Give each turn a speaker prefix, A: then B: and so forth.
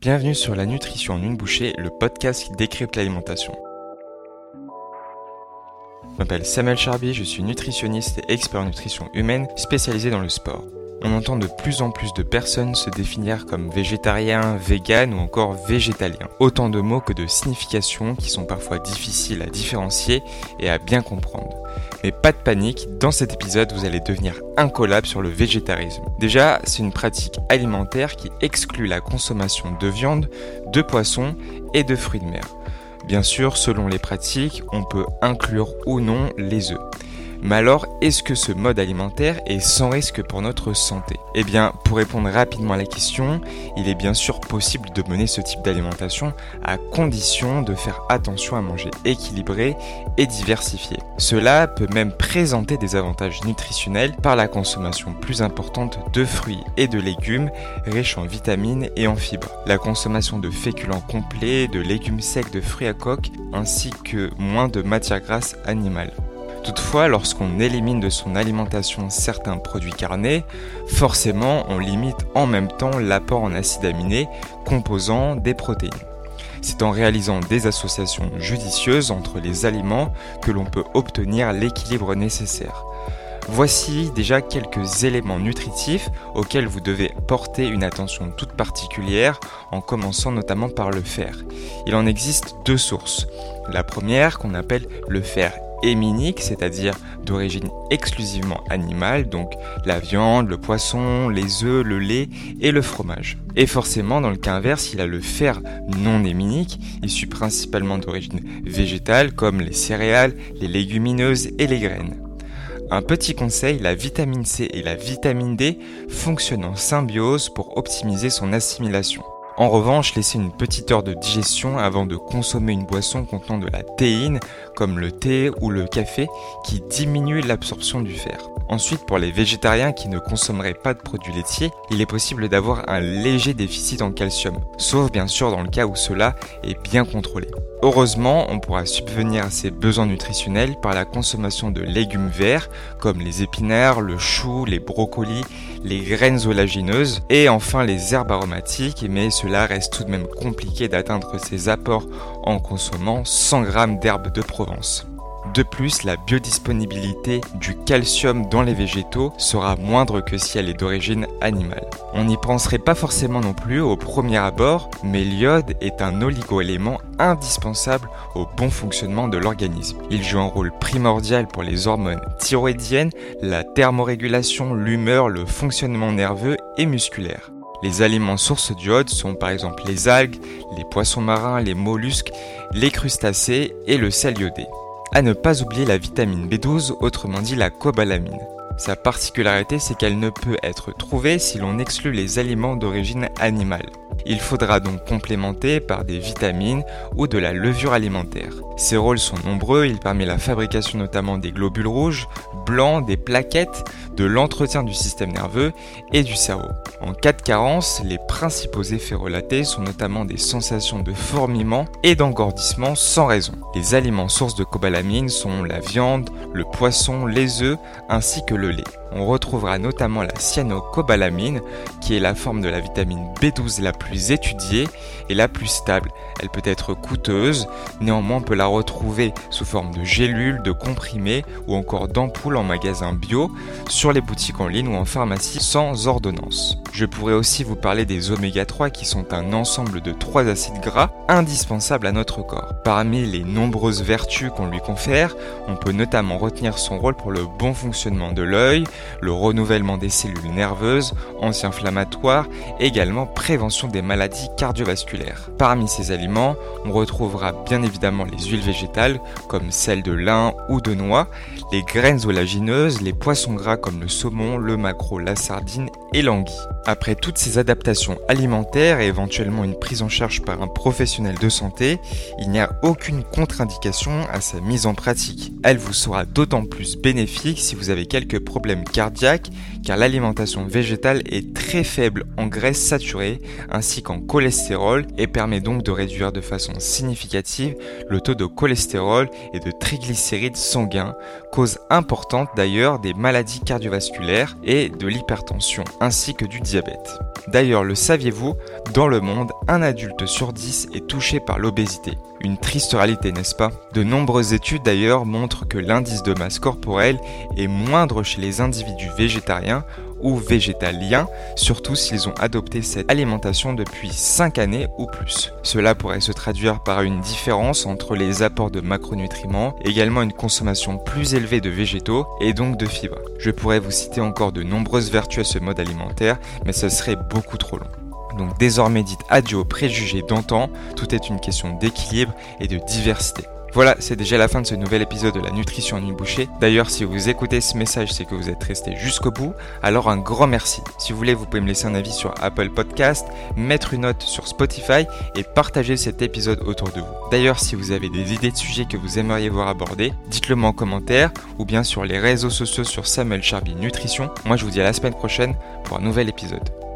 A: Bienvenue sur La Nutrition en une bouchée, le podcast qui décrypte l'alimentation. Je m'appelle Samuel Charby, je suis nutritionniste et expert en nutrition humaine spécialisé dans le sport. On entend de plus en plus de personnes se définir comme végétarien, vegan ou encore végétalien. Autant de mots que de significations qui sont parfois difficiles à différencier et à bien comprendre. Mais pas de panique, dans cet épisode, vous allez devenir incollable sur le végétarisme. Déjà, c'est une pratique alimentaire qui exclut la consommation de viande, de poisson et de fruits de mer. Bien sûr, selon les pratiques, on peut inclure ou non les œufs. Mais alors, est-ce que ce mode alimentaire est sans risque pour notre santé? Eh bien, pour répondre rapidement à la question, il est bien sûr possible de mener ce type d'alimentation à condition de faire attention à manger équilibré et diversifié. Cela peut même présenter des avantages nutritionnels par la consommation plus importante de fruits et de légumes riches en vitamines et en fibres, la consommation de féculents complets, de légumes secs, de fruits à coque, ainsi que moins de matières grasses animales. Toutefois, lorsqu'on élimine de son alimentation certains produits carnés, forcément on limite en même temps l'apport en acides aminés composant des protéines. C'est en réalisant des associations judicieuses entre les aliments que l'on peut obtenir l'équilibre nécessaire. Voici déjà quelques éléments nutritifs auxquels vous devez porter une attention toute particulière en commençant notamment par le fer. Il en existe deux sources. La première qu'on appelle le fer héminique, c'est-à-dire d'origine exclusivement animale, donc la viande, le poisson, les œufs, le lait et le fromage. Et forcément, dans le cas inverse, il a le fer non héminique, issu principalement d'origine végétale, comme les céréales, les légumineuses et les graines. Un petit conseil, la vitamine C et la vitamine D fonctionnent en symbiose pour optimiser son assimilation. En revanche, laissez une petite heure de digestion avant de consommer une boisson contenant de la théine, comme le thé ou le café, qui diminue l'absorption du fer. Ensuite, pour les végétariens qui ne consommeraient pas de produits laitiers, il est possible d'avoir un léger déficit en calcium, sauf bien sûr dans le cas où cela est bien contrôlé. Heureusement, on pourra subvenir à ces besoins nutritionnels par la consommation de légumes verts comme les épinards, le chou, les brocolis, les graines olagineuses et enfin les herbes aromatiques, mais cela reste tout de même compliqué d'atteindre ces apports en consommant 100 g d'herbes de Provence. De plus, la biodisponibilité du calcium dans les végétaux sera moindre que si elle est d'origine animale. On n'y penserait pas forcément non plus au premier abord, mais l'iode est un oligoélément indispensable au bon fonctionnement de l'organisme. Il joue un rôle primordial pour les hormones thyroïdiennes, la thermorégulation, l'humeur, le fonctionnement nerveux et musculaire. Les aliments sources d'iode sont par exemple les algues, les poissons marins, les mollusques, les crustacés et le sel iodé. À ne pas oublier la vitamine B12, autrement dit la cobalamine. Sa particularité, c'est qu'elle ne peut être trouvée si l'on exclut les aliments d'origine animale. Il faudra donc complémenter par des vitamines ou de la levure alimentaire. Ses rôles sont nombreux, il permet la fabrication notamment des globules rouges, blancs, des plaquettes, de l'entretien du système nerveux et du cerveau. En cas de carence, les principaux effets relatés sont notamment des sensations de fourmillement et d'engordissement sans raison. Les aliments sources de cobalamine sont la viande, le poisson, les œufs ainsi que le lait. On retrouvera notamment la cyanocobalamine, qui est la forme de la vitamine B12 la plus étudiée et la plus stable. Elle peut être coûteuse, néanmoins on peut la retrouver sous forme de gélules, de comprimés ou encore d'ampoules en magasin bio, sur les boutiques en ligne ou en pharmacie sans ordonnance. Je pourrais aussi vous parler des oméga 3 qui sont un ensemble de trois acides gras indispensables à notre corps. Parmi les nombreuses vertus qu'on lui confère, on peut notamment retenir son rôle pour le bon fonctionnement de l'œil, le renouvellement des cellules nerveuses, anti-inflammatoires, également prévention des maladies cardiovasculaires. Parmi ces aliments, on retrouvera bien évidemment les huiles végétales comme celles de lin ou de noix, les graines olagineuses, les poissons gras comme le saumon, le maquereau, la sardine et l'anguille. Après toutes ces adaptations alimentaires et éventuellement une prise en charge par un professionnel de santé, il n'y a aucune contre-indication à sa mise en pratique. Elle vous sera d'autant plus bénéfique si vous avez quelques problèmes cardiaque car l'alimentation végétale est très faible en graisse saturée ainsi qu'en cholestérol et permet donc de réduire de façon significative le taux de cholestérol et de triglycérides sanguins, cause importante d'ailleurs des maladies cardiovasculaires et de l'hypertension ainsi que du diabète. D'ailleurs, le saviez-vous, dans le monde, un adulte sur 10 est touché par l'obésité. Une triste réalité, n'est-ce pas? De nombreuses études d'ailleurs montrent que l'indice de masse corporelle est moindre chez les individus végétariens ou végétaliens, surtout s'ils ont adopté cette alimentation depuis 5 années ou plus. Cela pourrait se traduire par une différence entre les apports de macronutriments, également une consommation plus élevée de végétaux et donc de fibres. Je pourrais vous citer encore de nombreuses vertus à ce mode alimentaire, mais ce serait beaucoup trop long. Donc désormais dites adieu aux préjugés d'antan, tout est une question d'équilibre et de diversité. Voilà, c'est déjà la fin de ce nouvel épisode de la nutrition en bouchée. D'ailleurs, si vous écoutez ce message, c'est que vous êtes resté jusqu'au bout. Alors un grand merci. Si vous voulez, vous pouvez me laisser un avis sur Apple Podcast, mettre une note sur Spotify et partager cet épisode autour de vous. D'ailleurs, si vous avez des idées de sujets que vous aimeriez voir abordés, dites-le moi en commentaire ou bien sur les réseaux sociaux sur Samuel Charby Nutrition. Moi, je vous dis à la semaine prochaine pour un nouvel épisode.